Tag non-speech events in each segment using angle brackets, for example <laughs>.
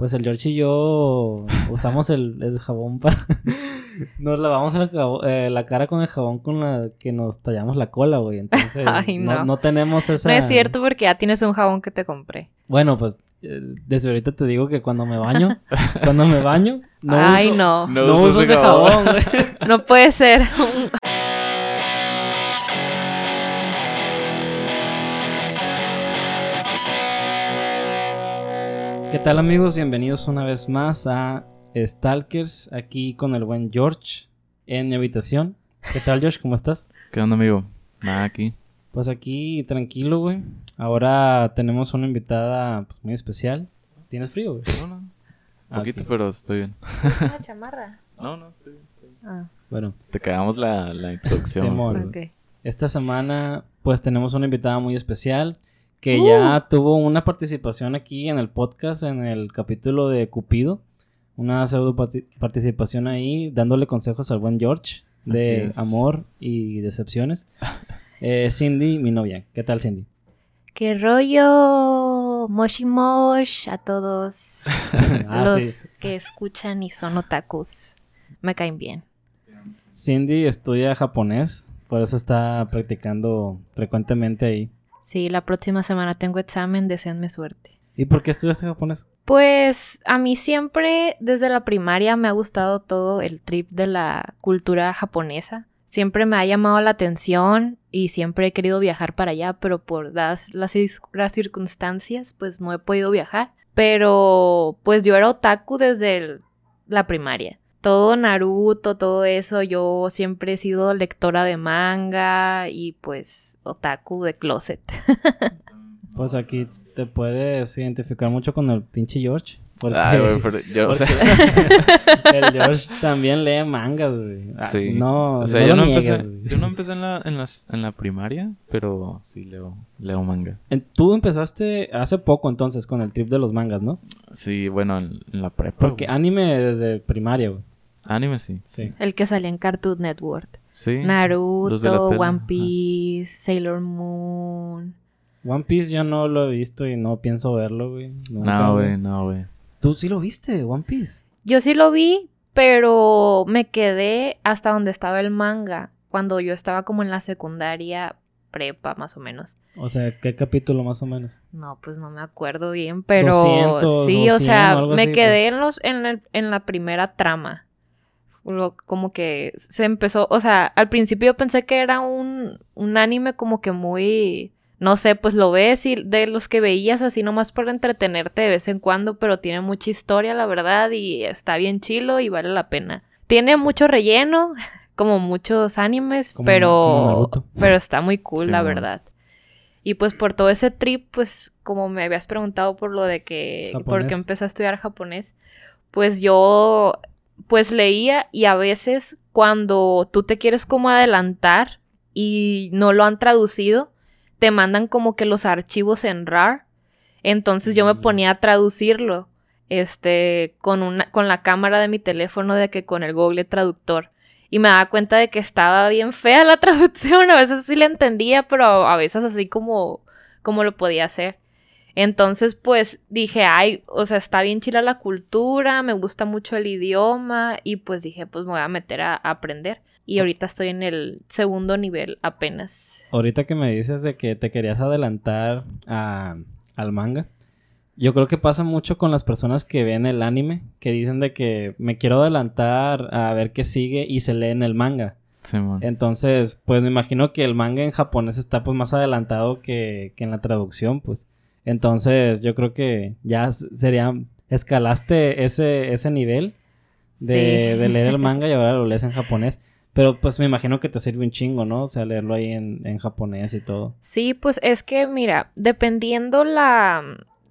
Pues el George y yo <laughs> usamos el, el jabón para... <laughs> nos lavamos el jabón- eh, la cara con el jabón con la que nos tallamos la cola, güey. Entonces <laughs> Ay, no. no. no tenemos esa... No es cierto porque ya tienes un jabón que te compré. Bueno, pues eh, desde ahorita te digo que cuando me baño, cuando me baño, no Ay, uso, no. no, No uso ese ese jabón, güey. No puede ser. ¿Qué tal amigos? Bienvenidos una vez más a Stalkers, aquí con el buen George en mi habitación. ¿Qué tal George? ¿Cómo estás? ¿Qué onda, amigo? Nada aquí. Pues aquí tranquilo, güey. Ahora tenemos una invitada pues, muy especial. ¿Tienes frío, güey? No, no. Ah, Poquito, ok. pero estoy bien. Una chamarra. <laughs> No, no, estoy bien. estoy bien. Ah, Bueno, Te cagamos la, la introducción. Simón. ok. esta semana pues tenemos una invitada muy especial que Uh. ya tuvo una participación aquí en el podcast, en el capítulo de Cupido. Una pseudo parti- participación ahí, dándole consejos al buen George de amor y decepciones. <laughs> Eh, Cindy, mi novia. ¿Qué tal, Cindy? ¿Qué rollo? Moshi mosh a todos <laughs> Ah, los sí. que escuchan y son otakus. Me caen bien. Cindy estudia japonés, por eso está practicando frecuentemente ahí. Sí, la próxima semana tengo examen, deseenme suerte. ¿Y por qué estudiaste japonés? Pues a mí siempre desde la primaria me ha gustado todo el trip de la cultura japonesa. Siempre me ha llamado la atención y siempre he querido viajar para allá, pero por las, las circunstancias, pues no he podido viajar. Pero pues yo era otaku desde el- la primaria. Todo Naruto, todo eso, yo siempre he sido lectora de manga y pues otaku de closet. <laughs> Pues aquí te puedes identificar mucho con el pinche George. Porque, Ay, güey, <laughs> pero yo, o sea, porque <laughs> el George también lee mangas, güey. Ah, sí. No, o sea, no yo, lo no niegues, empecé, güey. yo no empecé en la, en, las, en la primaria, pero sí leo, leo manga. En- Tú empezaste hace poco entonces con el trip de los mangas, ¿no? Sí, bueno, en, en la prepa. Porque anime desde primaria, güey. Anime sí. Sí. El que salía en Cartoon Network. Sí. Naruto, One ajá. Piece, Sailor Moon. One Piece yo no lo he visto y no pienso verlo, güey. Nunca, No, güey, no, güey. Tú sí lo viste, One Piece. Yo sí lo vi, pero me quedé hasta donde estaba el manga, cuando yo estaba como en la secundaria prepa, más o menos. O sea, ¿qué capítulo más o menos? No, pues no me acuerdo bien, pero 200 sí, o o 100 sea, me así, quedé en los en, el- en la primera trama. Lo- como que se empezó, o sea, al principio yo pensé que era un, un anime como que muy, no sé, pues lo ves y de los que veías así nomás por entretenerte de vez en cuando, pero tiene mucha historia, la verdad, y está bien chilo y vale la pena. Tiene mucho relleno, <laughs> como muchos animes, Como- pero, como pero está muy cool, Sí, la verdad. Y pues por todo ese trip, pues como me habías preguntado por lo de que, por Japonés. qué empecé a estudiar japonés, pues yo pues leía y a veces cuando tú te quieres como adelantar y no lo han traducido, te mandan como que los archivos en RAR. Entonces yo me Mm. ponía a traducirlo este con una con la cámara de mi teléfono de que con el Google Traductor y me daba cuenta de que estaba bien fea la <laughs> traducción, a veces sí la entendía, pero a veces así como como lo podía hacer. Entonces, pues dije, ay, o sea, está bien chila la cultura, me gusta mucho el idioma y pues dije, pues me voy a meter a, a aprender. Y ahorita estoy en el segundo nivel apenas. Ahorita que me dices de que te querías adelantar a- al manga, yo creo que pasa mucho con las personas que ven el anime, que dicen de que me quiero adelantar a ver qué sigue y se leen el manga. Entonces, pues me imagino que el manga en japonés está pues más adelantado que, que en la traducción, pues. Entonces, yo creo que ya sería, escalaste ese, ese nivel de, Sí. de leer el <laughs> manga y ahora lo lees en japonés. Pero pues me imagino que te sirve un chingo, ¿no? O sea, leerlo ahí en, en japonés y todo. Sí, pues es que, mira, dependiendo la,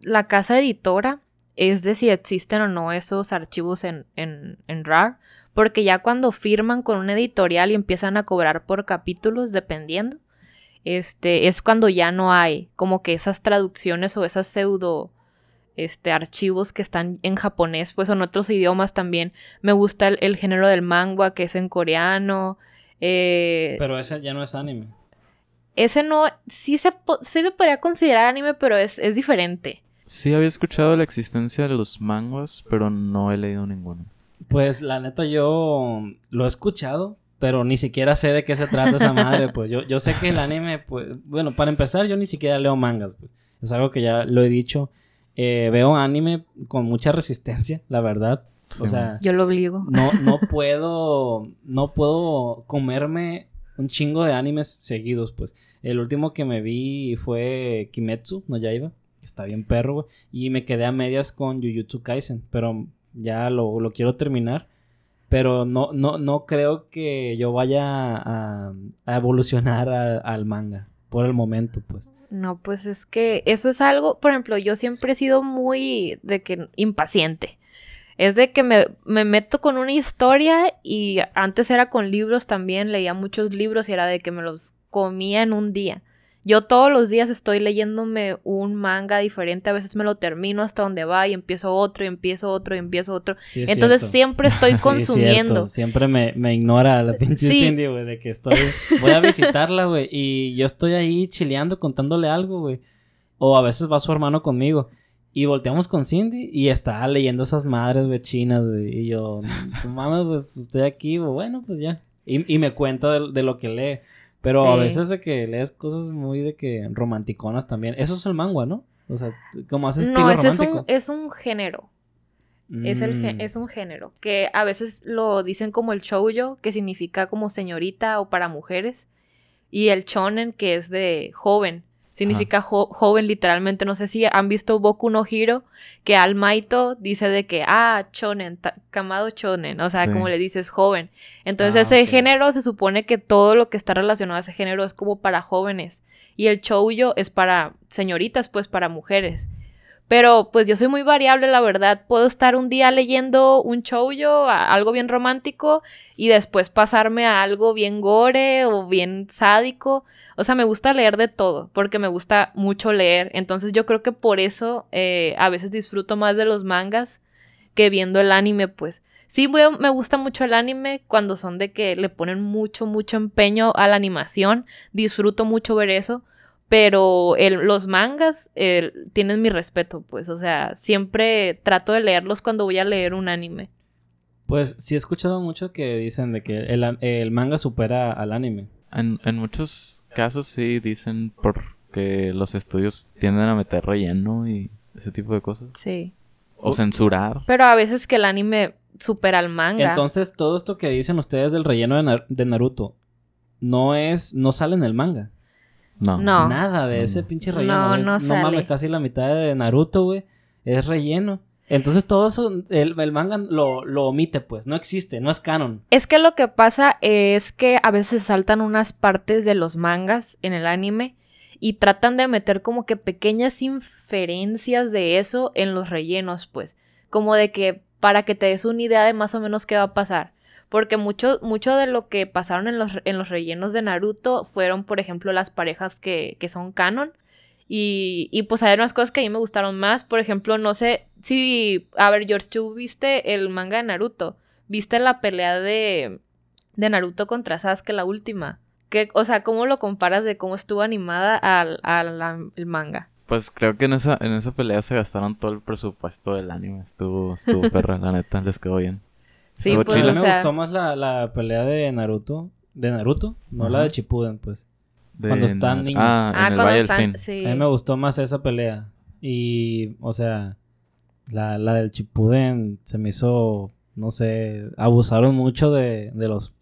la casa editora, es de si existen o no esos archivos en, en, en RAR, porque ya cuando firman con una editorial y empiezan a cobrar por capítulos, dependiendo, este, es cuando ya no hay como que esas traducciones o esas pseudo este, archivos que están en japonés, pues en otros idiomas también. Me gusta el, el género del manga, que es en coreano. eh, Pero ese ya no es anime. ese no, sí se, po- sí se podría considerar anime, pero es, es diferente. Sí había escuchado la existencia de los manguas, pero no he leído ninguno. Pues la neta yo lo he escuchado, pero ni siquiera sé de qué se trata esa madre, pues yo, yo sé que el anime, pues, bueno, para empezar yo ni siquiera leo mangas, pues. Es algo que ya lo he dicho. Eh, veo anime con mucha resistencia, la verdad. O Sí, sea, Yo lo obligo. no, <laughs> no puedo, no puedo comerme un chingo de animes seguidos, pues. El último que me vi fue Kimetsu no Yaiba, que está bien perro, güey. Y me quedé a medias con Jujutsu Kaisen, pero ya lo, lo quiero terminar. Pero no, no, no creo que yo vaya a, evolucionar al manga por el momento, pues. No, pues es que eso es algo, por ejemplo, yo siempre he sido muy de que impaciente. Es de que me, me meto con una historia y antes era con libros también, leía muchos libros y era de que me los comía en un día. Yo todos los días estoy leyéndome un manga diferente, a veces me lo termino hasta donde va y empiezo otro y empiezo otro y empiezo otro. Sí, Entonces cierto. siempre <laughs> estoy Sí, es consumiendo. Siempre me, me ignora la pinche Sí. Cindy, güey, de que estoy... Voy a visitarla, güey, y yo estoy ahí chileando, contándole algo, güey. O a veces va su hermano conmigo. Y volteamos con Cindy y está leyendo esas madres, güey, chinas, güey. Y yo, mames, pues estoy aquí, güey. Bueno, pues ya. Y, y me cuenta de, de lo que lee. Pero a veces de que lees cosas muy de que romanticonas también. Eso es el manga, ¿no? O sea, como hace estilo No, ese es un, es un género. Es, el, Mm. es un género que a veces lo dicen como el shoujo, que significa como señorita o para mujeres, y el shonen, que es de joven, significa jo- joven literalmente. No sé si han visto Boku no Hiro, que al Maito dice de que, ah, shonen, ta- Kamado shonen, o sea, Sí. como le dices joven. Entonces Ah, ese género se supone que todo lo que está relacionado a ese género es como para jóvenes, y el shoujo es para señoritas, pues para mujeres. Pero pues yo soy muy variable, la verdad. Puedo estar un día leyendo un shoujo, algo bien romántico, y después pasarme a algo bien gore o bien sádico. O sea, me gusta leer de todo, porque me gusta mucho leer. Entonces yo creo que por eso eh, a veces disfruto más de los mangas que viendo el anime, pues. Sí, me gusta mucho el anime cuando son de que le ponen mucho, mucho empeño a la animación. Disfruto mucho ver eso. Pero el- los mangas tienen mi respeto, pues. O sea, siempre trato de leerlos cuando voy a leer un anime. Pues sí he escuchado mucho que dicen de que el, el manga supera al anime. En, en muchos casos sí dicen porque los estudios tienden a meter relleno y ese tipo de cosas. Sí. O censurar. Pero a veces que el anime supera al manga. Entonces, todo esto que dicen ustedes del relleno de, Nar- de Naruto no es, no sale en el manga. No. No. Nada de ese No. pinche relleno. No, güey. no sale. mames, casi la mitad de Naruto, güey, es relleno. Entonces todo eso, el, el manga lo, lo omite, pues. No existe, no es canon. Es que lo que pasa es que a veces saltan unas partes de los mangas en el anime y tratan de meter como que pequeñas inferencias de eso en los rellenos, pues. Como de que para que te des una idea de más o menos qué va a pasar. Porque mucho, mucho de lo que pasaron en los, en los rellenos de Naruto fueron, por ejemplo, las parejas que, que son canon. Y, y pues hay unas cosas que a mí me gustaron más. Por ejemplo, no sé si... A ver, George, ¿tú viste el manga de Naruto? ¿Viste la pelea de, de Naruto contra Sasuke, la última? ¿Qué, o sea, ¿cómo lo comparas de cómo estuvo animada al, al- manga? Pues creo que en esa, en esa pelea se gastaron todo el presupuesto del anime. Estuvo, estuvo <laughs> perra, la neta, les quedó bien. Sí, pues, a chila. mí o me sea- gustó más la, la pelea de Naruto. De Naruto, no la de Shippuden, pues. De Cuando están niños. Ah, Ah, en el cuando Valle están... Fin. Sí. A mí me gustó más esa pelea. Y, o sea, la, la del Chipuden se me hizo, no sé, abusaron mucho de, de los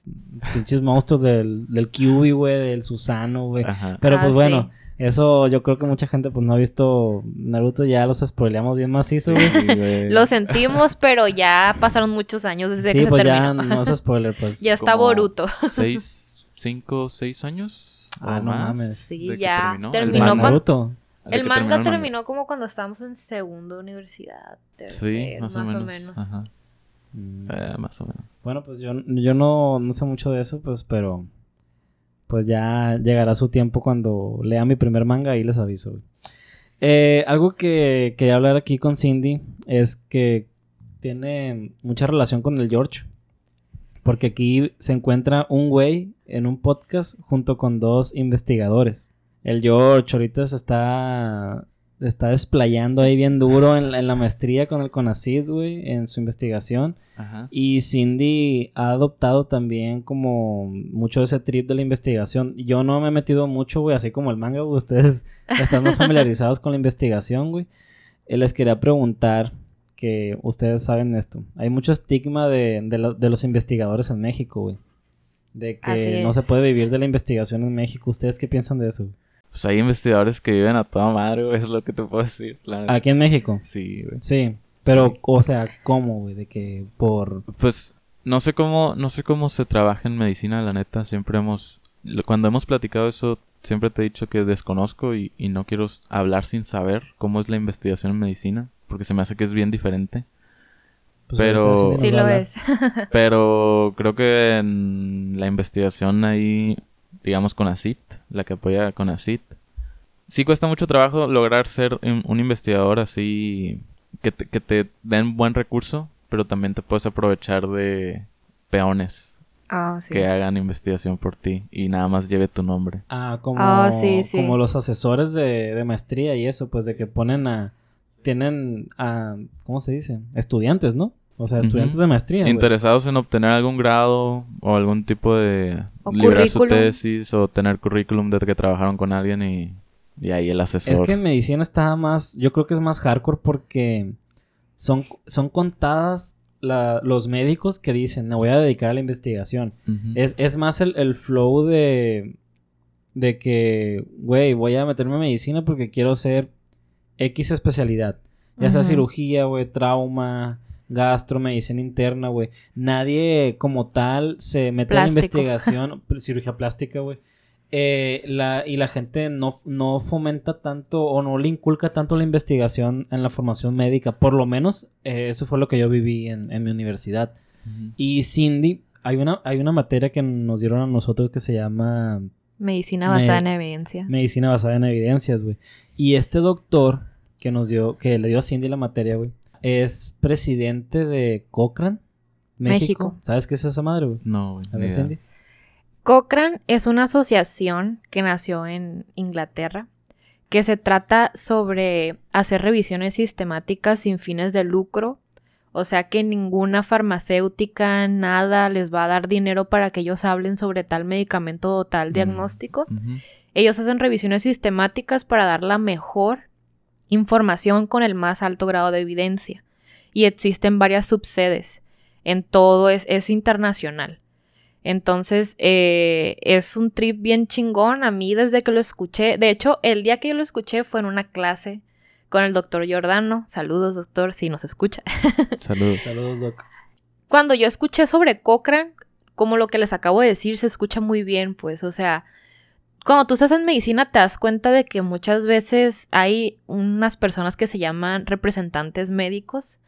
pinches monstruos del, del Kyuubi, güey, del Susano, güey. Ajá. Pero Ah, pues sí. bueno, eso yo creo que mucha gente pues no ha visto Naruto, ya los spoileamos bien macizo, güey. Sí. <laughs> Lo sentimos, pero ya pasaron muchos años desde Sí, que pues se ya terminó. no es <laughs> spoiler, pues. ya está Boruto. Seis, <laughs> cinco, seis años. Ah, o no más mames. Sí, ya terminó. terminó El Ah, con- Naruto. El manga terminó terminó como cuando estábamos en segundo universidad. Sí, más, o menos. Ajá. Mm. Eh, más o menos. Bueno, pues yo, yo no, no sé mucho de eso, pues, pero pues ya llegará su tiempo cuando lea mi primer manga y les aviso. Eh, algo que quería hablar aquí con Cindy es que tiene mucha relación con el George. Porque aquí se encuentra un güey en un podcast junto con dos investigadores. El George ahorita se está está desplayando ahí bien duro en, la- en la maestría con el CONACYT, güey, en su investigación. Ajá. Y Cindy ha adoptado también como mucho ese trip de la investigación. Yo no me he metido mucho, güey, así como el manga, güey. Ustedes están más <laughs> familiarizados con la investigación, güey. Eh, les quería preguntar que ustedes saben esto. Hay mucho estigma de, de lo- de los investigadores en México, güey. De que no se puede vivir de la investigación en México. ¿Ustedes qué piensan de eso? Pues hay investigadores que viven a toda madre, güey, <laughs> es lo que te puedo decir. Aquí en México. Sí, güey. Sí. Pero, Sí. o sea, ¿cómo, güey? De que por... Pues no sé cómo, no sé cómo se trabaja en medicina, la neta. Siempre hemos, cuando hemos platicado eso, siempre te he dicho que desconozco y, y no quiero hablar sin saber cómo es la investigación en medicina, porque se me hace que es bien diferente. pues, Pero- Sí lo es. <laughs> Pero creo que en la investigación ahí, digamos con ACIT, la que apoya con ACIT, sí cuesta mucho trabajo lograr ser un, investigador así que te, que te den buen recurso, pero también te puedes aprovechar de peones Ah, sí. que hagan investigación por ti y nada más lleve tu nombre. Ah, como, Ah, sí, sí. como los asesores de, de maestría y eso, pues de que ponen a... Tienen a... ¿Cómo se dice? Estudiantes, ¿no? O sea, estudiantes de maestría. Interesados en obtener algún grado o algún tipo de O librar su tesis o tener currículum de que trabajaron con alguien y, y ahí el asesor. Es que en medicina está más... Yo creo que es más hardcore porque son, son contadas la- los médicos que dicen, me voy a dedicar a la investigación. Es, es más el, el flow de... De que, güey, voy a meterme en medicina porque quiero ser X especialidad. Ya sea cirugía, güey, trauma, gastro, medicina interna, güey. Nadie como tal se mete en la Plástico. investigación, <laughs> cirugía plástica, güey. Eh, la, y la gente no, no fomenta tanto o no le inculca tanto la investigación en la formación médica. Por lo menos eh, eso fue lo que yo viví en, en mi universidad. Y Cindy, hay una, hay una materia que nos dieron a nosotros que se llama Medicina Me- basada en evidencia. medicina basada en evidencias, güey. Y este doctor que nos dio, que le dio a Cindy la materia, güey, es presidente de Cochrane, México. México. ¿Sabes qué es esa madre, güey? No, güey. A ni ver, idea. Cindy. Cochrane es una asociación que nació en Inglaterra que se trata sobre hacer revisiones sistemáticas sin fines de lucro. O sea que ninguna farmacéutica, nada les va a dar dinero para que ellos hablen sobre tal medicamento o tal Mm. diagnóstico. Ellos hacen revisiones sistemáticas para dar la mejor información con el más alto grado de evidencia. Y existen varias subsedes. En todo es, es internacional. Entonces, eh, es un trip bien chingón. A mí desde que lo escuché, de hecho, el día que yo lo escuché fue en una clase con el doctor Giordano. Saludos, doctor, si nos escucha. <laughs> Saludos. Saludos, Doc. Cuando yo escuché sobre Cochrane, como lo que les acabo de decir, se escucha muy bien, pues, o sea, cuando tú estás en medicina te das cuenta de que muchas veces hay unas personas que se llaman representantes médicos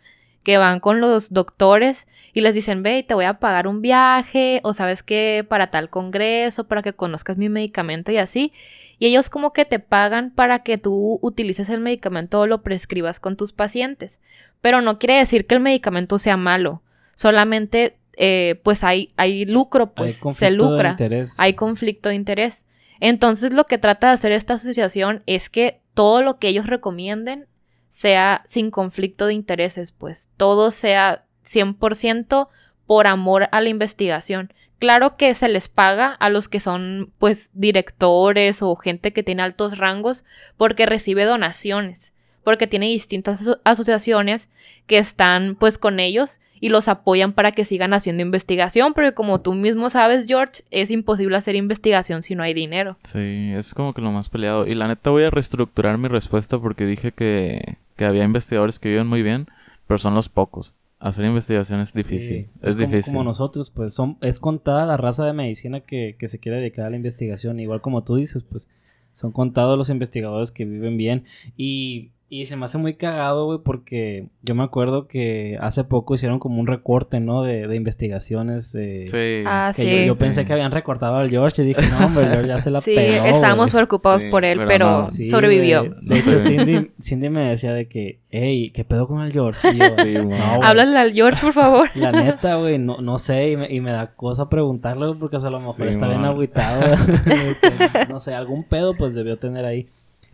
que van con los doctores y les dicen, ve, te voy a pagar un viaje o sabes que para tal congreso, para que conozcas mi medicamento y así. Y ellos como que te pagan para que tú utilices el medicamento o lo prescribas con tus pacientes. Pero no quiere decir que el medicamento sea malo. Solamente, eh, pues hay, hay lucro, pues Hay se lucra. interés. Hay conflicto de interés. Entonces lo que trata de hacer esta asociación es que todo lo que ellos recomienden sea sin conflicto de intereses, pues todo sea 100% por amor a la investigación. Claro que se les paga a los que son pues directores o gente que tiene altos rangos porque recibe donaciones, porque tiene distintas aso- asociaciones que están pues con ellos y los apoyan para que sigan haciendo investigación, porque como tú mismo sabes, George, es imposible hacer investigación si no hay dinero. Sí, es como que lo más peleado. Y la neta voy a reestructurar mi respuesta porque dije que, que había investigadores que viven muy bien, pero son los pocos. Hacer investigación es difícil. Sí, es como, difícil. Como nosotros, pues son, es contada la raza de medicina que, que se quiere dedicar a la investigación. Igual como tú dices, pues son contados los investigadores que viven bien. Y, y se me hace muy cagado, güey, porque yo me acuerdo que hace poco hicieron como un recorte, ¿no? De, de investigaciones. eh, Sí. Ah, que sí. yo, yo sí. pensé que habían recortado al George y dije, no, hombre, George ya se la <laughs> Sí, pegó, estábamos güey". preocupados Sí, por él, pero pero, no. Sí, sobrevivió. De hecho, Sí. <laughs> Cindy, Cindy me decía de que, hey, ¿qué pedo con el George? Y yo, Sí. "No, güey". Háblale al George, por favor. <laughs> La neta, güey, no, no sé, y me, y me da cosa preguntarle güey, porque a lo mejor Sí, está bien agüitado. Que, no sé, algún pedo pues debió tener ahí.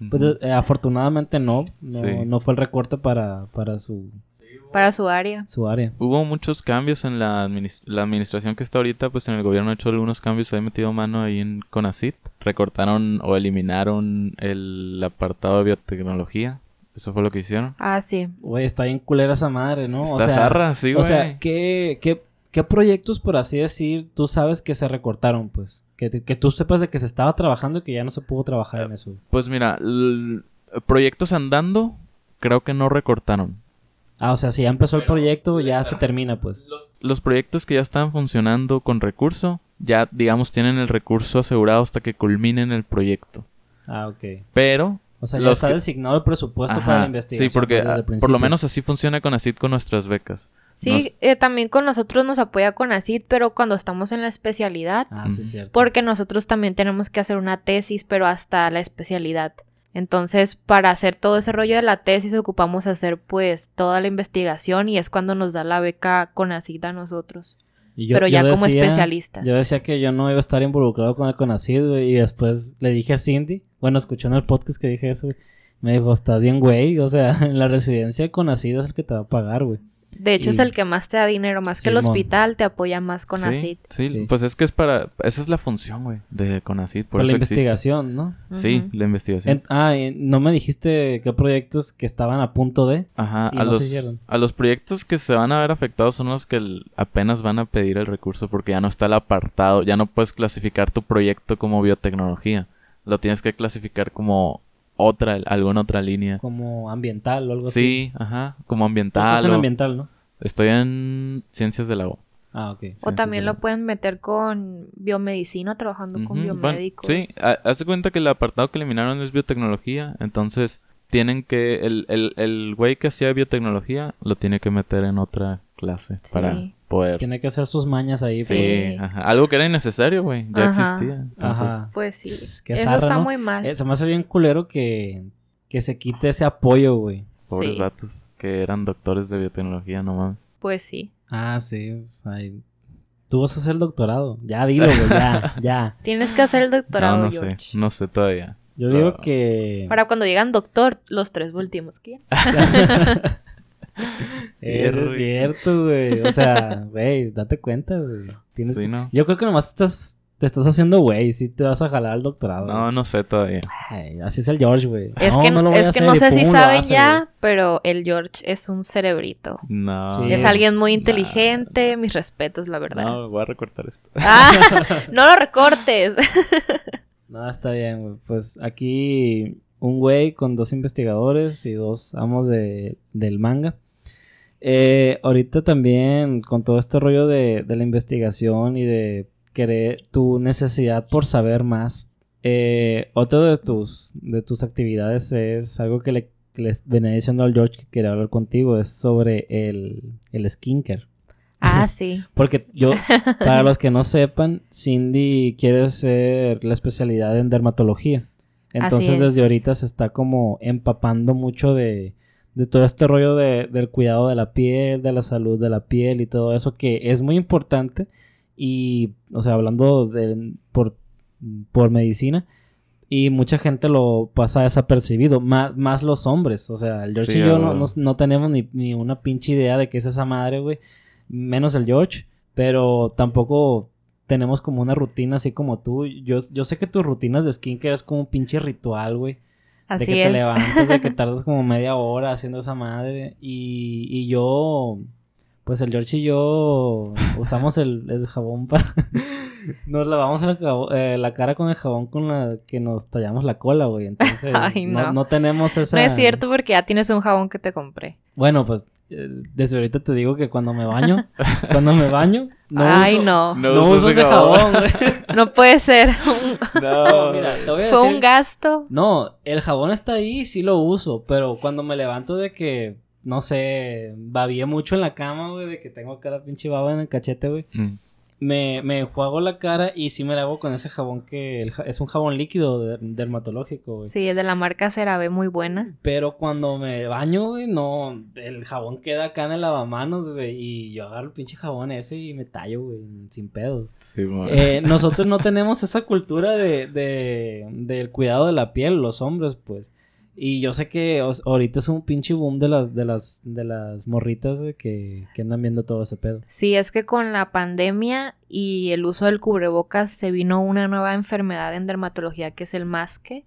Pues eh, afortunadamente no. No, Sí. no fue el recorte para, para su, Para su área. su área. Hubo muchos cambios en la, adminis- la administración que está ahorita, pues en el gobierno ha hecho algunos cambios, ha metido mano ahí en Conacit. Recortaron o eliminaron el apartado de biotecnología. Eso fue lo que hicieron. Ah, sí. Güey, está bien culera esa madre, ¿no? Está zarra, sí, O güey. sea, ¿qué, qué, qué proyectos, por así decir, tú sabes que se recortaron, pues? Que, que tú sepas de que se estaba trabajando y que ya no se pudo trabajar en eso. Pues mira, proyectos andando, creo que no recortaron. Ah, o sea, si ya empezó el proyecto, ya se termina, pues. Los proyectos que ya están funcionando con recurso, ya digamos tienen el recurso asegurado hasta que culminen el proyecto. Ah, ok. Pero O sea, ya Los está que- designado el presupuesto Ajá, para la investigación. Sí, porque ah, por lo menos así funciona con ACID con nuestras becas. Sí, Nos- eh, también con nosotros nos apoya con ACID, pero cuando estamos en la especialidad, Ah, sí, cierto. porque nosotros también tenemos que hacer una tesis, pero hasta la especialidad. Entonces, para hacer todo ese rollo de la tesis, ocupamos hacer pues toda la investigación y es cuando nos da la beca con ACID a nosotros. Y yo- pero yo ya como especialistas. Yo decía que yo no iba a estar involucrado con el güey, y después le dije a Cindy, bueno, escuchó en el podcast que dije eso, me dijo, estás bien, güey, o sea, <laughs> en la residencia CONACYT es el que te va a pagar, güey. De hecho, es el que más te da dinero, más que el hospital te apoya más con sí, ACID. sí, Sí. pues es que es para... Esa es la función, güey, de CONACID. Por Por la existe. investigación, ¿no? Sí, la investigación. En- ah, y no me dijiste qué proyectos que estaban a punto de... Ajá, y a no los, a los proyectos que se van a ver afectados son los que el- apenas van a pedir el recurso porque ya no está el apartado, ya no puedes clasificar tu proyecto como biotecnología, lo tienes que clasificar como otra, alguna otra línea. como ambiental o algo así. Sí, ajá, como Tú ambiental. estás en o- ambiental, ¿no? Estoy en ciencias del agua. Ah, ok. O también lo pueden meter con biomedicina, trabajando con Ujú, bueno, biomédicos. sí, ha- haz de cuenta que el apartado que eliminaron es biotecnología, entonces tienen que, el, el, el güey que hacía biotecnología lo tiene que meter en otra clase Sí. para poder... Tiene que hacer sus mañas ahí. Sí, Sí. ajá. algo que era innecesario, güey, ya Ajá. existía. Entonces, Ajá. Pues sí. Pss, Eso zarra, está ¿no? muy mal. Eh, se me hace bien culero que, que se quite ese apoyo, güey. pobres Sí. vatos que eran doctores de biotecnología nomás. Pues sí. Ah, sí. o sea, y- Tú vas a hacer el doctorado. Ya dilo, güey, ya, <laughs> ya. Tienes que hacer el doctorado, no, no George. sé, no sé todavía. Yo digo que... Para cuando digan doctor, los tres últimos. ¿qué? <laughs> <laughs> <laughs> Eso es cierto, güey. O sea, <laughs> güey, date cuenta, güey. Tienes- Sí, ¿no? Yo creo que nomás estás, te estás haciendo, güey. Sí te vas a jalar al doctorado. No, no sé todavía. Ay, así es el George, güey. Es No, que no lo voy es a que hacer, no sé si saben hace, ya, pero el George es un cerebrito. No. Sí, es es- alguien muy Nah. inteligente, mis respetos, la verdad. No, voy a recortar esto. <laughs> Ah, no lo recortes. No, está bien, güey. Pues aquí un güey con dos investigadores y dos amos de, del manga. Eh, ahorita también con todo este rollo de, de la investigación y de querer tu necesidad por saber más. Eh, otro de tus, de tus actividades es algo que le, que les venía diciendo al George que quería hablar contigo, es sobre el, el skincare. Ah, <laughs> sí. Porque yo, <laughs> para los que no sepan, Cindy quiere hacer la especialidad en dermatología. Entonces es. desde ahorita se está como empapando mucho de, de todo este rollo de- del cuidado de la piel, de la salud de la piel y todo eso que es muy importante. Y, o sea, hablando de, por, por medicina. Y mucha gente lo pasa desapercibido, más, más los hombres. O sea, el George Sí, y yo no- no tenemos ni, ni una pinche idea de qué es esa madre, güey. Menos el George. Pero tampoco tenemos como una rutina así como tú. Yo, yo sé que tus rutinas de skincare es como un pinche ritual, güey. De Así que te levantas, de que <laughs> tardas como media hora haciendo esa madre. Y, y yo, pues el George y yo usamos el, el jabón para... <laughs> Nos lavamos el jabón- eh, la cara con el jabón con la que nos tallamos la cola, güey. Entonces, <laughs> Ay, no. no. no tenemos esa... No es cierto porque ya tienes un jabón que te compré. Bueno, pues eh, desde ahorita te digo que cuando me baño, cuando me baño, no Ay, uso, no. No no uso ese jabón. jabón, güey. <laughs> No puede ser. Un- No, mira, te voy a Fue decir- un gasto. No, el jabón está ahí, sí lo uso, pero cuando me levanto de que, no sé, babié mucho en la cama, güey, de que tengo acá la pinche baba en el cachete, güey. Mm. Me, me enjuago la cara y sí me la hago con ese jabón que el es un jabón líquido de- dermatológico, güey. Sí, es de la marca CeraVe, muy buena. Pero cuando me baño, güey, no, el jabón queda acá en el lavamanos, güey, y yo agarro el pinche jabón ese y me tallo, güey, sin pedos. Sí, Eh, nosotros no tenemos esa cultura de, de, del cuidado de la piel, los hombres, pues. Y yo sé que ahorita es un pinche boom de las, de las, de las morritas, que, que andan viendo todo ese pedo. Sí, es que con la pandemia y el uso del cubrebocas se vino una nueva enfermedad en dermatología que es el masque,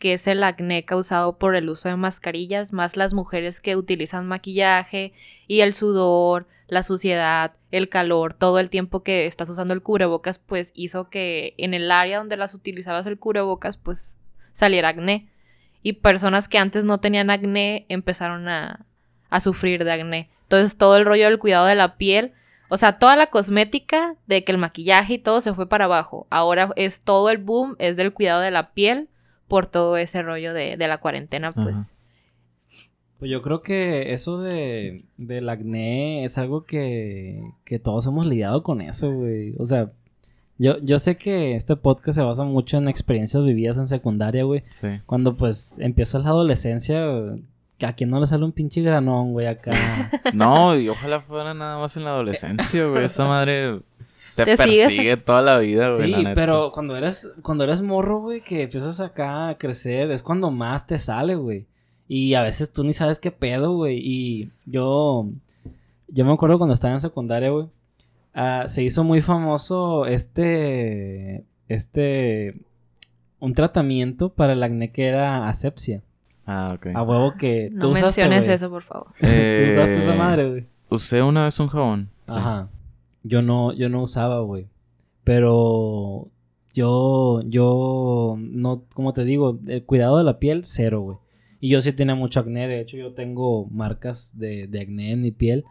que es el acné causado por el uso de mascarillas, más las mujeres que utilizan maquillaje y el sudor, la suciedad, el calor, todo el tiempo que estás usando el cubrebocas, pues hizo que en el área donde las utilizabas el cubrebocas, pues saliera acné. Y personas que antes no tenían acné empezaron a, a sufrir de acné. Entonces todo el rollo del cuidado de la piel, o sea, toda la cosmética de que el maquillaje y todo se fue para abajo. Ahora es todo el boom, es del cuidado de la piel por todo ese rollo de, de la cuarentena, pues. Pues yo creo que eso de, del acné es algo que, que todos hemos lidiado con eso, güey. O sea, yo, yo sé que este podcast se basa mucho en experiencias vividas en secundaria, güey. sí. Cuando pues empieza la adolescencia, a quien no le sale un pinche granón, güey, acá. No, y ojalá fuera nada más en la adolescencia, güey. Esa madre te, Te sigues- persigue toda la vida, güey. Sí, la neta. pero cuando eres, cuando eres morro, güey, que empiezas acá a crecer, es cuando más te sale, güey. Y a veces tú ni sabes qué pedo, güey. Y yo, yo me acuerdo cuando estaba en secundaria, güey. Ah, se hizo muy famoso este, este, un tratamiento para el acné que era asepsia. Ah, ok. A huevo que No tú usaste, menciones eso, por favor. <laughs> Tú usaste esa Eh, madre, güey. Usé una vez un jabón. sí. Ajá. Yo no, yo no usaba, güey. Pero yo, yo, no, como te digo, el cuidado de la piel, cero, güey. Y yo sí tenía mucho acné, de hecho yo tengo marcas de, de acné en mi piel.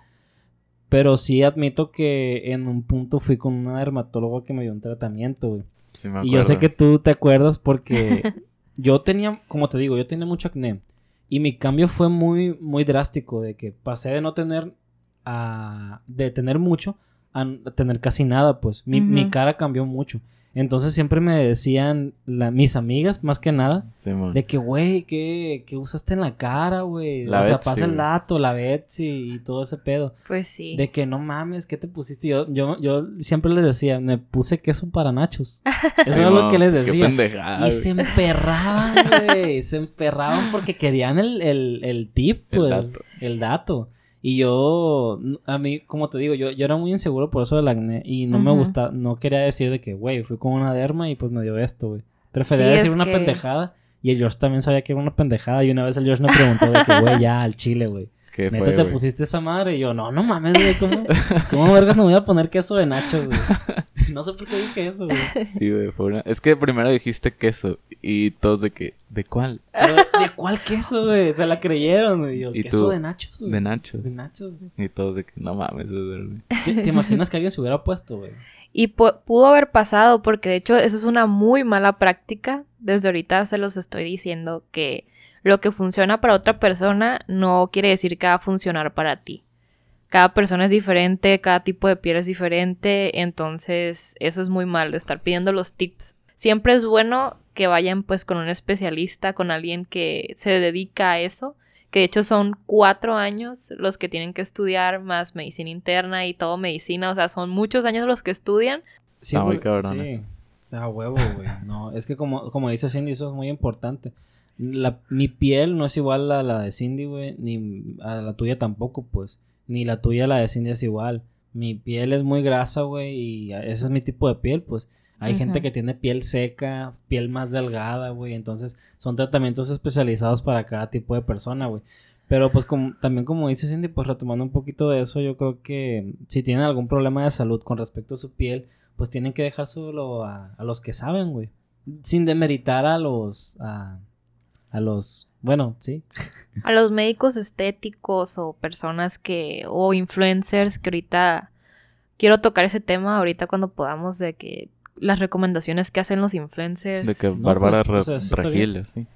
Pero sí admito que en un punto fui con una dermatóloga que me dio un tratamiento, güey. Sí, me Y yo sé acuerdo. que tú te acuerdas porque <laughs> yo tenía, como te digo, yo tenía mucho acné. Y mi cambio fue muy, muy drástico, de que pasé de no tener, a, de tener mucho a tener casi nada, pues. Mi, mi Ujú. cara cambió mucho. Entonces siempre me decían, la- mis amigas, más que nada, Sí, de que, güey, ¿qué, ¿qué usaste en la cara, güey? O sea, pasa el dato, la Betsy y todo ese pedo. Pues sí. De que no mames, ¿qué te pusiste? Yo, yo, yo siempre les decía, me puse queso para nachos. <laughs> Eso Sí, era lo que les Qué decía. pendejada, Y se emperraban, güey. se emperraban porque querían el, el, el tip, El pues. dato. El dato. Y yo, a mí, como te digo, yo, yo era muy inseguro por eso del acné. Y no me Ujú. gusta, no quería decir de que, güey, fui con una derma y pues me dio esto, güey. Prefería Sí, decir una que- pendejada. Y el George también sabía que era una pendejada. Y una vez el George me preguntó de que, güey, ya, al chile, güey. ¿Qué Neta, fue, te pusiste esa madre. Y yo, no, no mames, güey. ¿Cómo, ¿Cómo vergas me voy a poner queso de nachos, güey? <laughs> No sé por qué dije eso, güey. Sí, güey, fue una... Es que primero dijiste queso y todos de que... ¿De cuál? Pero, ¿De cuál queso, güey? Se la creyeron, güey. Yo, ¿Y queso tú? de nachos, güey. De nachos. De nachos. güey. Y todos de que no mames, eso es güey. ¿Te, te imaginas que alguien se hubiera puesto, güey? Y pu- pudo haber pasado, porque de hecho eso es una muy mala práctica. Desde ahorita se los estoy diciendo que lo que funciona para otra persona no quiere decir que va a funcionar para ti. Cada persona es diferente, cada tipo de piel es diferente, entonces eso es muy malo, estar pidiendo los tips. Siempre es bueno que vayan pues con un especialista, con alguien que se dedica a eso, que de hecho son cuatro años los que tienen que estudiar, más medicina interna y todo medicina, o sea, son muchos años los que estudian. Está muy cabrón sí. O sea, huevo, güey. No, es que como, como dice Cindy, eso es muy importante. La, mi piel no es igual a la de Cindy, güey, ni a la tuya tampoco, pues. Ni la tuya a la de Cindy es igual. Mi piel es muy grasa, güey, y ese es mi tipo de piel, pues. Hay gente que tiene piel seca, piel más delgada, güey. Entonces, son tratamientos especializados para cada tipo de persona, güey. Pero pues como, también como dice Cindy, pues retomando un poquito de eso, yo creo que si tienen algún problema de salud con respecto a su piel, pues tienen que dejárselo a, a los que saben, güey. Sin demeritar a los, a, a los, bueno, sí. A los médicos estéticos o personas que, o influencers que ahorita quiero tocar ese tema ahorita cuando podamos de que las recomendaciones que hacen los influencers. De que No, Bárbara pues, o sea, sí Regil, sí.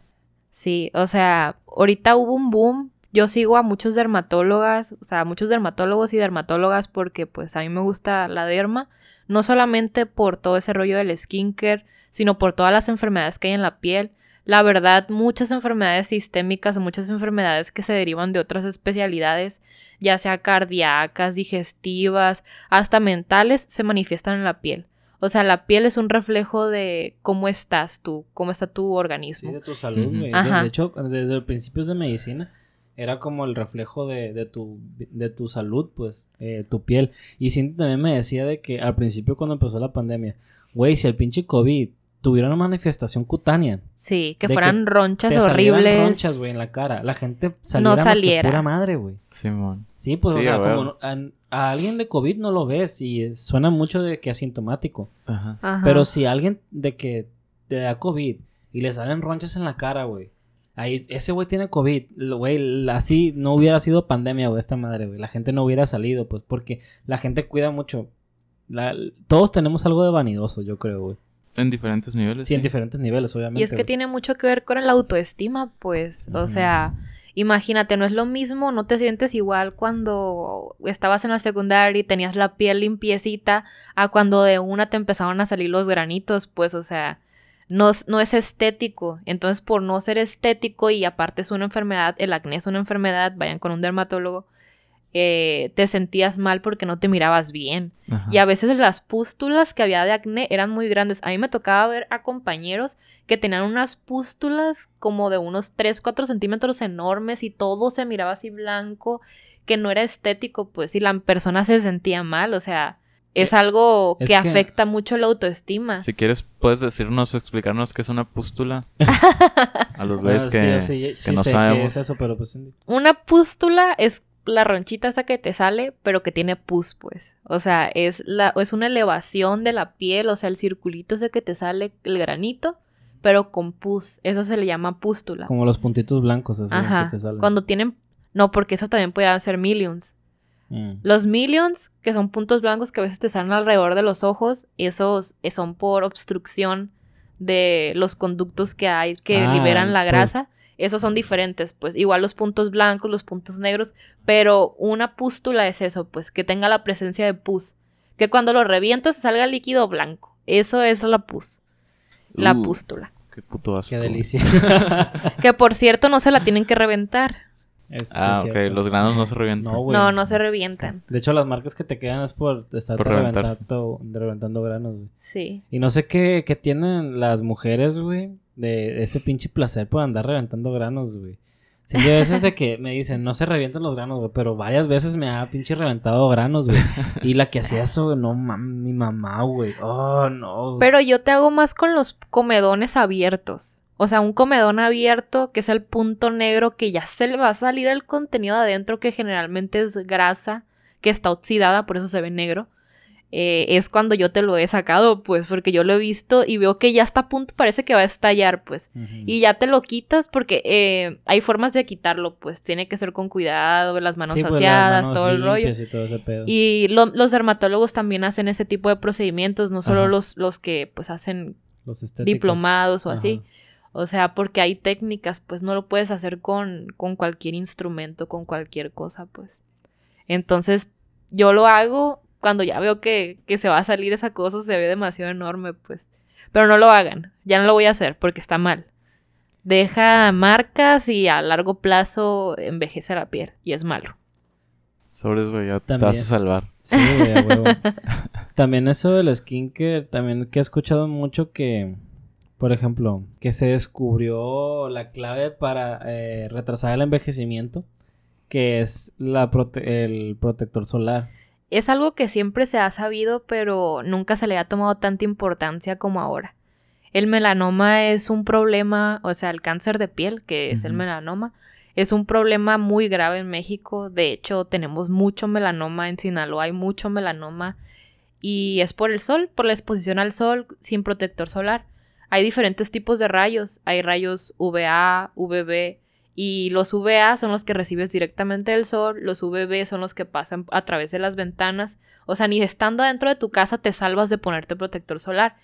Sí, o sea, ahorita hubo un boom yo sigo a muchos dermatólogas, o sea, muchos dermatólogos y dermatólogas porque pues a mí me gusta la derma, no solamente por todo ese rollo del skincare, sino por todas las enfermedades que hay en la piel. La verdad, muchas enfermedades sistémicas o muchas enfermedades que se derivan de otras especialidades, ya sea cardíacas, digestivas, hasta mentales, se manifiestan en la piel. O sea, la piel es un reflejo de cómo estás tú, cómo está tu organismo. Sí, de tu salud, güey. De- hecho, desde los principios de medicina era como el reflejo de, de tu, de tu salud, pues, eh, tu piel. Y Cindy también me decía de que al principio cuando empezó la pandemia, güey, si el pinche COVID tuviera una manifestación cutánea, Sí, que De que fueran ronchas te horribles. ronchas, güey, en la cara, la gente saliera más que saliera. pura madre, güey. Simón. Sí, pues, o sea, a como no- a, a alguien de COVID no lo ves y suena mucho de que asintomático. Ajá. Ajá. Pero si alguien de que te da COVID y le salen ronchas en la cara, güey. Ahí, ese güey tiene COVID, güey, así no hubiera sido pandemia, güey, esta madre, güey. La gente no hubiera salido, pues, porque la gente cuida mucho. La- todos tenemos algo de vanidoso, yo creo, güey. En diferentes niveles. Sí, en diferentes niveles, obviamente. Y es que güey. tiene mucho que ver con la autoestima, pues. O sea, imagínate, no es lo mismo, no te sientes igual cuando estabas en la secundaria y tenías la piel limpiecita a cuando de una te empezaron a salir los granitos, pues, o sea, no, no es estético. Entonces, por no ser estético y aparte es una enfermedad, el acné es una enfermedad, vayan con un dermatólogo, eh, te sentías mal porque no te mirabas bien. Ajá. Y a veces las pústulas que había de acné eran muy grandes. A mí me tocaba ver a compañeros que tenían unas pústulas como de unos 3, 4 centímetros enormes y todo se miraba así blanco, que no era estético, pues, y la persona se sentía mal. O sea, es Eh, algo es que, que- afecta mucho la autoestima. Si quieres, puedes decirnos, explicarnos qué es una pústula. <laughs> a los es que, sí- que sí no sé qué sabemos. es eso, pero pues... Una pústula es la ronchita esta que te sale, pero que tiene pus, pues. O sea, es, la, es una elevación de la piel, o sea, el circulito ese que te sale, el granito, pero con pus. Eso se le llama pústula. Como los puntitos blancos, así Ajá. que te salen. Cuando tienen... No, porque eso también puede ser millions. Mm. Los millions, que son puntos blancos que a veces te salen alrededor de los ojos, esos son por obstrucción de los conductos que hay que Ah, liberan la pues- grasa. Esos son diferentes, pues igual los puntos blancos, los puntos negros, pero una pústula es eso, pues que tenga la presencia de pus. Que cuando lo revientas salga líquido blanco. Eso es la pus, la Uh, pústula. Qué puto asco. Qué delicia. Que por cierto no se la tienen que reventar. Es- Ah, es ok. cierto. Los granos no se revientan. No, güey. No, no se revientan. De hecho, las marcas que te quedan es por estar Por reventando, reventando granos, güey. Sí. Y no sé qué, qué tienen las mujeres, güey, de ese pinche placer por andar reventando granos, güey. Sí, yo a veces de que <laughs> me dicen, no se revientan los granos, güey, pero varias veces me ha pinche reventado granos, güey. Y la que hacía eso, güey, no mam, ni mamá, güey. Oh, no. güey. Pero yo te hago más con los comedones abiertos. O sea, un comedón abierto, que es el punto negro que ya se le va a salir el contenido adentro, que generalmente es grasa, que está oxidada, por eso se ve negro. eh, es cuando yo te lo he sacado, pues, porque yo lo he visto y veo que ya está a punto, parece que va a estallar, pues. Y ya te lo quitas porque eh, hay formas de quitarlo, pues. Tiene que ser con cuidado, las manos Sí, pues, las aseadas, manos todo el rollo. y todo ese pedo. Y lo- los dermatólogos también hacen ese tipo de procedimientos, no solo los, los que pues hacen Los diplomados o así. O sea, porque hay técnicas, pues no lo puedes hacer con, con cualquier instrumento, con cualquier cosa, pues. Entonces, yo lo hago cuando ya veo que, que se va a salir esa cosa, se ve demasiado enorme, pues. Pero no lo hagan, ya no lo voy a hacer porque está mal. Deja marcas y a largo plazo envejece la piel y es malo. Sobres, güey, ya te También. vas a salvar. Sí, güey, a huevo. <laughs> también eso del skincare, también que he escuchado mucho que, por ejemplo, que se descubrió la clave para eh, retrasar el envejecimiento, que es la prote- el protector solar. Es algo que siempre se ha sabido, pero nunca se le ha tomado tanta importancia como ahora. El melanoma es un problema, o sea, el cáncer de piel, que es el melanoma, es un problema muy grave en México. De hecho, tenemos mucho melanoma en Sinaloa, hay mucho melanoma. Y es por el sol, por la exposición al sol sin protector solar. Hay diferentes tipos de rayos. Hay rayos UVA, UVB. Y los UVA son los que recibes directamente del sol, los UVB son los que pasan a través de las ventanas. O sea, ni estando dentro de tu casa te salvas de ponerte protector solar.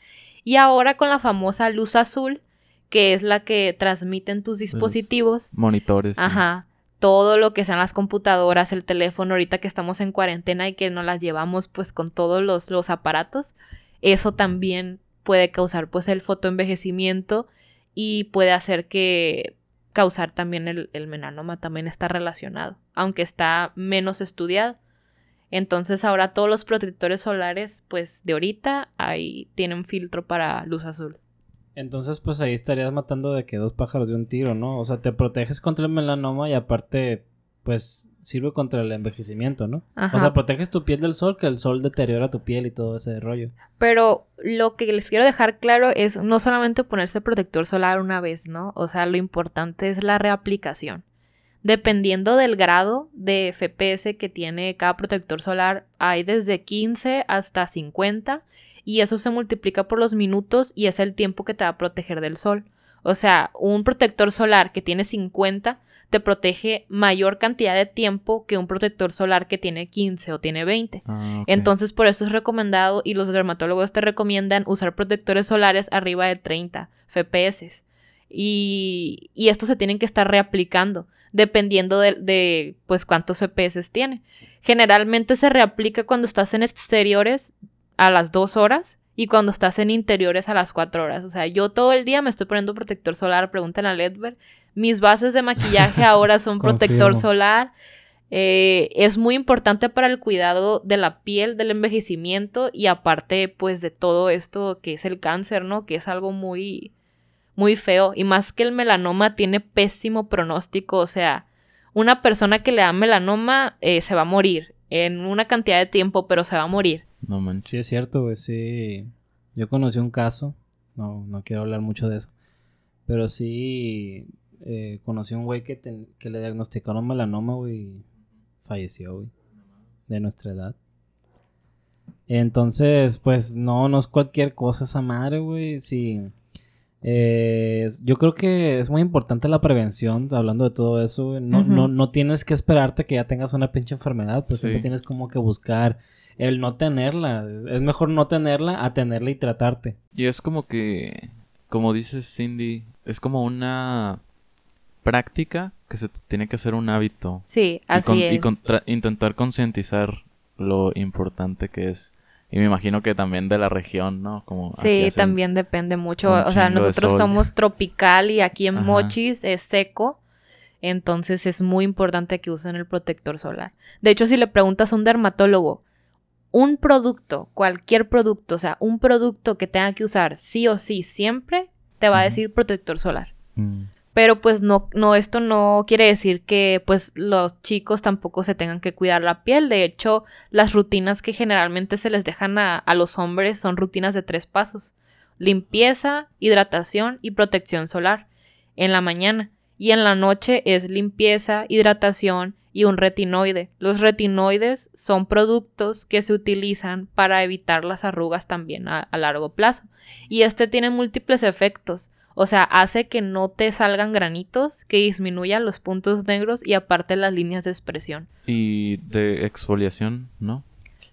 Y ahora con la famosa luz azul, que es la que transmiten tus dispositivos, Monitores. sí. Ajá. todo lo que sean las computadoras, el teléfono, ahorita que estamos en cuarentena y que nos las llevamos pues con todos los, los aparatos, eso también puede causar pues el fotoenvejecimiento y puede hacer que causar también el, el melanoma también está relacionado, aunque está menos estudiado. Entonces ahora todos los protectores solares, pues de ahorita, ahí tienen filtro para luz azul. Entonces, pues ahí estarías matando de que dos pájaros de un tiro, ¿no? O sea, te proteges contra el melanoma y aparte, pues sirve contra el envejecimiento, ¿no? Ajá. O sea, proteges tu piel del sol, que el sol deteriora tu piel y todo ese rollo. Pero lo que les quiero dejar claro es no solamente ponerse protector solar una vez, ¿no? O sea, lo importante es la reaplicación. Dependiendo del grado de FPS que tiene cada protector solar, hay desde 15 hasta 50 y eso se multiplica por los minutos y es el tiempo que te va a proteger del sol. O sea, un protector solar que tiene 50 te protege mayor cantidad de tiempo que un protector solar que tiene 15 o tiene 20. Ah. Entonces, por eso es recomendado y los dermatólogos te recomiendan usar protectores solares arriba de 30 FPS. Y, y estos se tienen que estar reaplicando dependiendo de, de, pues cuántos FPS tiene. Generalmente se reaplica cuando estás en exteriores a las 2 horas y cuando estás en interiores a las 4 horas. O sea, yo todo el día me estoy poniendo protector solar, preguntan a Ledber. Mis bases de maquillaje ahora son <laughs> protector solar. Eh, es muy importante para el cuidado de la piel, del envejecimiento y aparte pues de todo esto que es el cáncer, ¿no? Que es algo muy, muy feo. Y más que el melanoma tiene pésimo pronóstico. O sea, una persona que le da melanoma eh, se va a morir en una cantidad de tiempo, pero se va a morir. No manches. Sí, es cierto, güey, sí. Yo conocí un caso, no, no quiero hablar mucho de eso, pero sí eh, conocí un güey que, ten- que le diagnosticaron melanoma, güey, y falleció, güey, de nuestra edad. Entonces, pues no, no es cualquier cosa esa madre, güey, sí. Eh, yo creo que es muy importante la prevención, hablando de todo eso, güey. No, no, no tienes que esperarte que ya tengas una pinche enfermedad, pues Sí. siempre tienes como que buscar el no tenerla. Es, es mejor no tenerla a tenerla y tratarte. Y es como que, como dices Cindy, es como una práctica que se tiene que hacer un hábito. Sí, y, así con- es. y contra- intentar concientizar lo importante que es. Y me imagino que también de la región, ¿no? Como Sí, también depende mucho. O sea, nosotros somos tropical y aquí en Ajá. Mochis es seco. Entonces es muy importante que usen el protector solar. De hecho, si le preguntas a un dermatólogo, un producto, cualquier producto, o sea, un producto que tenga que usar sí o sí siempre, te va a decir protector solar. Mm. Pero pues no, no, esto no quiere decir que pues los chicos tampoco se tengan que cuidar la piel. De hecho, las rutinas que generalmente se les dejan a, a los hombres son rutinas de tres pasos. Limpieza, hidratación y protección solar en la mañana. Y en la noche es limpieza, hidratación y un retinoide. Los retinoides son productos que se utilizan para evitar las arrugas también a, a largo plazo. Y este tiene múltiples efectos. O sea, hace que no te salgan granitos, que disminuyan los puntos negros y aparte las líneas de expresión. Y de exfoliación, ¿no?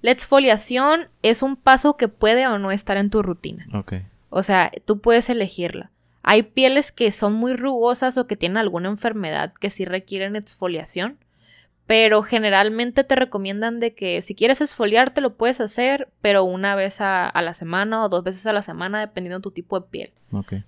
La exfoliación es un paso que puede o no estar en tu rutina. Ok. O sea, tú puedes elegirla. Hay pieles que son muy rugosas o que tienen alguna enfermedad que sí requieren exfoliación, pero generalmente te recomiendan de que si quieres exfoliarte lo puedes hacer, pero una vez a, a la semana o dos veces a la semana dependiendo de tu tipo de piel.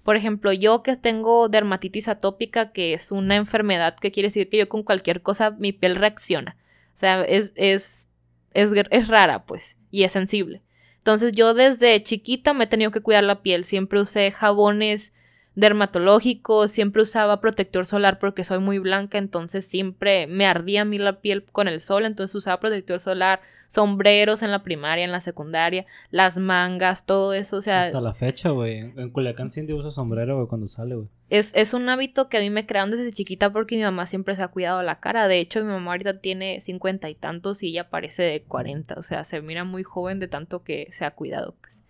Por ejemplo, yo que tengo dermatitis atópica, que es una enfermedad que quiere decir que yo con cualquier cosa mi piel reacciona. O sea, es, es, es, es rara, pues, y es sensible. Entonces yo desde chiquita me he tenido que cuidar la piel. Siempre usé jabones dermatológicos, siempre usaba protector solar porque soy muy blanca, entonces siempre me ardía a mí la piel con el sol, entonces usaba protector solar, sombreros en la primaria, en la secundaria, las mangas, todo eso, o sea, Hasta la fecha, güey. En Culiacán Cindy usa sombrero, güey, cuando sale, güey. es, es un hábito que a mí me crearon desde chiquita porque mi mamá siempre se ha cuidado la cara. De hecho, mi mamá ahorita tiene cincuenta y tantos y ella parece de 40. O sea, se mira muy joven de tanto que se ha cuidado, pues.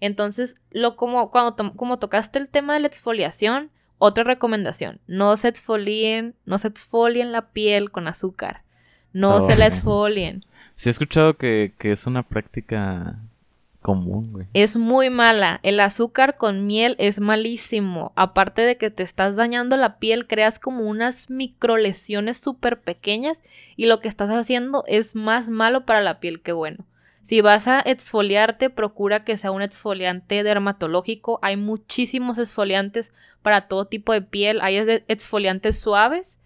Entonces, lo como, cuando to- como tocaste el tema de la exfoliación, otra recomendación, no se exfolien, no se exfolien la piel con azúcar. No Oh. se la <laughs> exfolien. Sí he escuchado que, que es una práctica común, güey. Es muy mala. El azúcar con miel es malísimo. Aparte de que te estás dañando la piel, creas como unas microlesiones súper pequeñas y lo que estás haciendo es más malo para la piel que bueno. Si vas a exfoliarte, procura que sea un exfoliante dermatológico. Hay muchísimos exfoliantes para todo tipo de piel. Hay exfoliantes suaves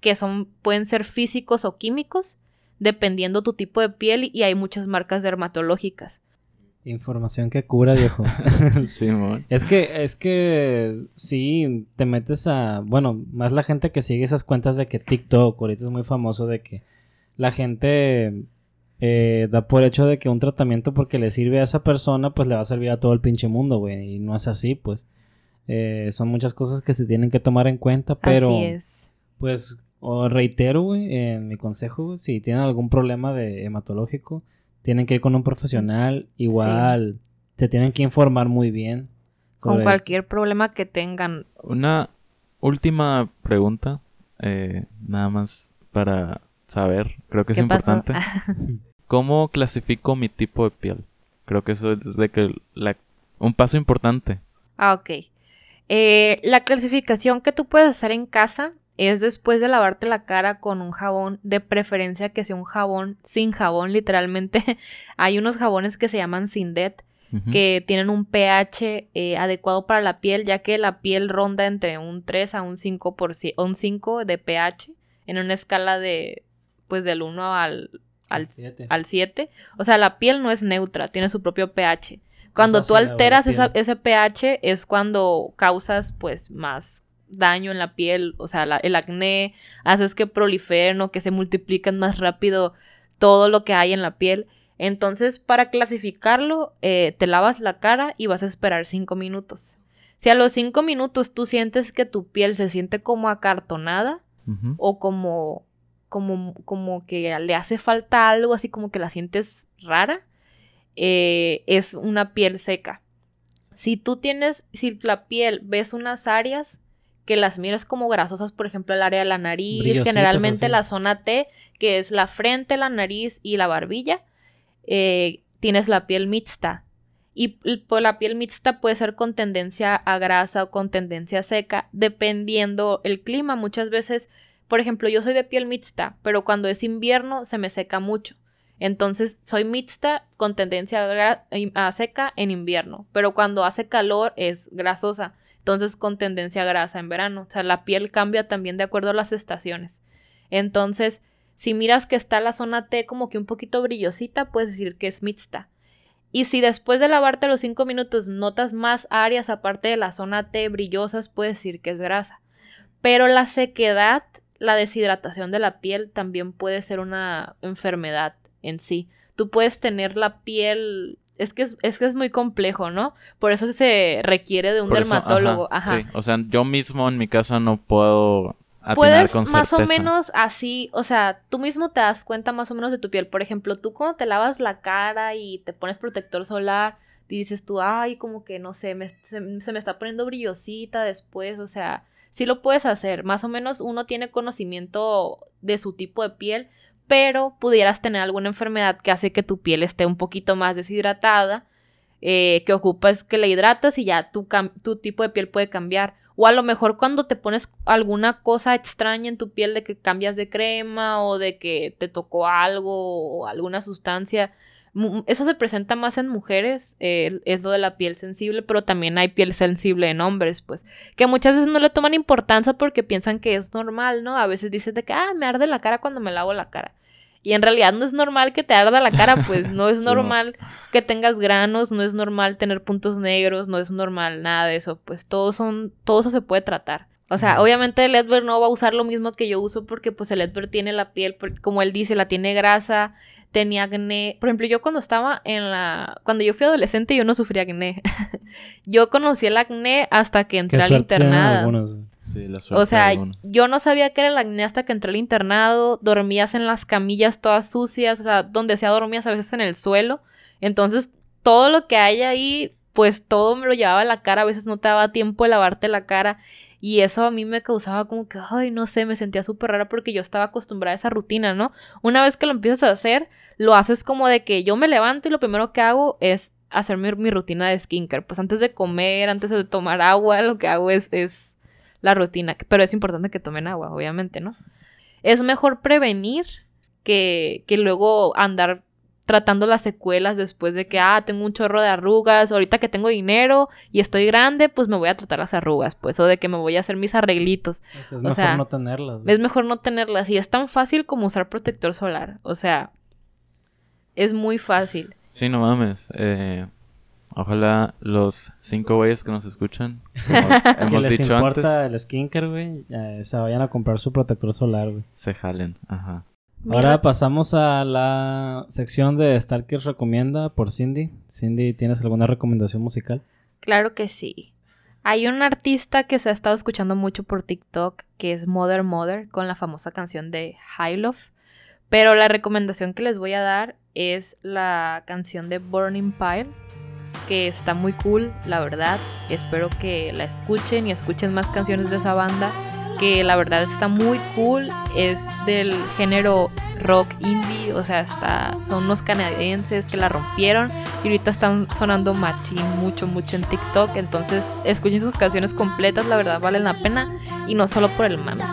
que son pueden ser físicos o químicos dependiendo tu tipo de piel y hay muchas marcas dermatológicas. Información que cura, viejo. <laughs> Sí, Es que, es que sí, te metes a. Bueno, más la gente que sigue esas cuentas de que TikTok ahorita es muy famoso de que la gente eh, da por hecho de que un tratamiento porque le sirve a esa persona, pues le va a servir a todo el pinche mundo, güey. Y no es así, pues. Eh, son muchas cosas que se tienen que tomar en cuenta, pero. Así es. Pues, reitero, güey, en mi consejo, si tienen algún problema de hematológico tienen que ir con un profesional, igual se tienen que informar muy bien. Con cualquier problema que tengan. Una última pregunta, eh, nada más para saber, creo que es importante. <laughs> ¿Cómo clasifico mi tipo de piel? Creo que eso es de que un paso importante. Ah, ok. Eh, la clasificación que tú puedes hacer en casa es después de lavarte la cara con un jabón, de preferencia que sea un jabón sin jabón, literalmente. <laughs> Hay unos jabones que se llaman Sindet, que tienen un pH eh, adecuado para la piel, ya que la piel ronda entre un 3 a un 5, por, un 5 de pH en una escala de, pues del 1 al, al, 7. al 7. O sea, la piel no es neutra, tiene su propio pH. Cuando tú alteras ese pH es cuando causas pues más daño en la piel, o sea, el acné, haces que proliferen o que se multipliquen más rápido todo lo que hay en la piel. Entonces, para clasificarlo, eh, te lavas la cara y vas a esperar 5 minutos. Si a los 5 minutos tú sientes que tu piel se siente como acartonada o como, como, como que le hace falta algo, así como que la sientes rara, eh, es una piel seca. Si tú tienes, si la piel ves unas áreas que las miras como grasosas, por ejemplo, el área de la nariz, generalmente la zona T, que es la frente, la nariz y la barbilla, eh, tienes la piel mixta. Y pues, la piel mixta puede ser con tendencia a grasa o con tendencia seca, dependiendo el clima. Muchas veces, por ejemplo, yo soy de piel mixta, pero cuando es invierno se me seca mucho. Entonces soy mixta con tendencia a seca en invierno, pero cuando hace calor es grasosa entonces con tendencia a grasa en verano. O sea, la piel cambia también de acuerdo a las estaciones. Entonces, si miras que está la zona T como que un poquito brillosita, puedes decir que es mixta. Y si después de lavarte los 5 minutos notas más áreas aparte de la zona T brillosas, puedes decir que es grasa. Pero la sequedad, la deshidratación de la piel también puede ser una enfermedad en sí. Tú puedes tener la piel es que es, que es muy complejo, ¿no? Por eso se requiere de un dermatólogo. ajá, Sí, o sea, yo mismo en mi casa no puedo Puedes con más o menos así, o sea, tú mismo te das cuenta más o menos de tu piel. Por ejemplo, tú cuando te lavas la cara y te pones protector solar, y dices tú, ay, como que no sé, se, me está poniendo brillosita después, o sea, sí lo puedes hacer. Más o menos uno tiene conocimiento de su tipo de piel, pero pudieras tener alguna enfermedad que hace que tu piel esté un poquito más deshidratada, eh, que ocupas que la hidratas y ya tu, tu tipo de piel puede cambiar. O a lo mejor cuando te pones alguna cosa extraña en tu piel de que cambias de crema o de que te tocó algo o alguna sustancia. Eso se presenta más en mujeres, eh, es lo de la piel sensible, pero también hay piel sensible en hombres, pues, que muchas veces no le toman importancia porque piensan que es normal, ¿no? A veces dices de que, ah, me arde la cara cuando me lavo la cara. Y en realidad no es normal que te arda la cara, pues no es <laughs> normal que tengas granos, no es normal tener puntos negros, no es normal nada de eso, pues todo son, todo eso se puede tratar. O sea, obviamente el Edward no va a usar lo mismo que yo uso porque pues el Edward tiene la piel, como él dice, la tiene grasa, tenía acné. Por ejemplo, yo cuando estaba en la... Cuando yo fui adolescente yo no sufría acné. <laughs> yo conocí el acné hasta que entré al internado o sea, yo no sabía que era el acné hasta que entré al internado, dormías en las camillas todas sucias, o sea, donde sea dormías a veces en el suelo. Entonces, todo lo que hay ahí, pues todo me lo llevaba a la cara, a veces no te daba tiempo de lavarte la cara. Y eso a mí me causaba como que, ay, no sé, me sentía súper rara porque yo estaba acostumbrada a esa rutina, ¿no? Una vez que lo empiezas a hacer, lo haces como de que yo me levanto y lo primero que hago es hacer mi, mi rutina de skincare. Pues antes de comer, antes de tomar agua, lo que hago es, es la rutina. Pero es importante que tomen agua, obviamente, ¿no? Es mejor prevenir que, que luego andar tratando las secuelas después de que, ah, tengo un chorro de arrugas, ahorita que tengo dinero y estoy grande, pues me voy a tratar las arrugas, pues, o de que me voy a hacer mis arreglitos. Es O mejor sea, no tenerlas. güey. Es mejor no tenerlas y es tan fácil como usar protector solar, o sea, es muy fácil. Sí, no mames. Eh, ojalá los cinco güeyes que nos escuchan, como <laughs> que hemos les dicho importa antes, el skincare, güey, eh, se vayan a comprar su protector solar, güey. se jalen. Ajá. Ahora pasamos a la sección de Stalkers Recomienda por Cindy. Cindy, ¿tienes alguna recomendación musical? Claro que sí. Hay un artista que se ha estado escuchando mucho por TikTok que es Mother Mother con la famosa canción de High Love. Pero la recomendación que les voy a dar es la canción de Burning Pile, que está muy cool, la verdad. Espero que la escuchen y escuchen más canciones de esa banda, que la verdad está muy cool. Es del género rock indie, o sea, está, son unos canadienses que la rompieron y ahorita están sonando machín mucho, mucho en TikTok. Entonces, escuchen sus canciones completas, la verdad valen la pena y no solo por el mame.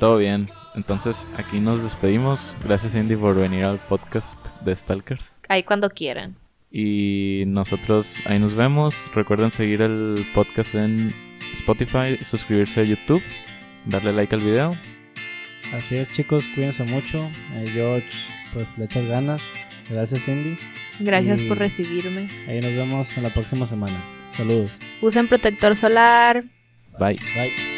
Todo bien. Entonces, aquí nos despedimos. Gracias, Cindy, por venir al podcast de Stalkers. Ahí cuando quieran. Y nosotros ahí nos vemos. Recuerden seguir el podcast en Spotify, suscribirse a YouTube, darle like al video. Así es, chicos, cuídense mucho. Eh, George, pues le echas ganas. Gracias, Cindy. Gracias Y- por recibirme. Ahí nos vemos en la próxima semana. Saludos. Usen protector solar. Bye. Bye.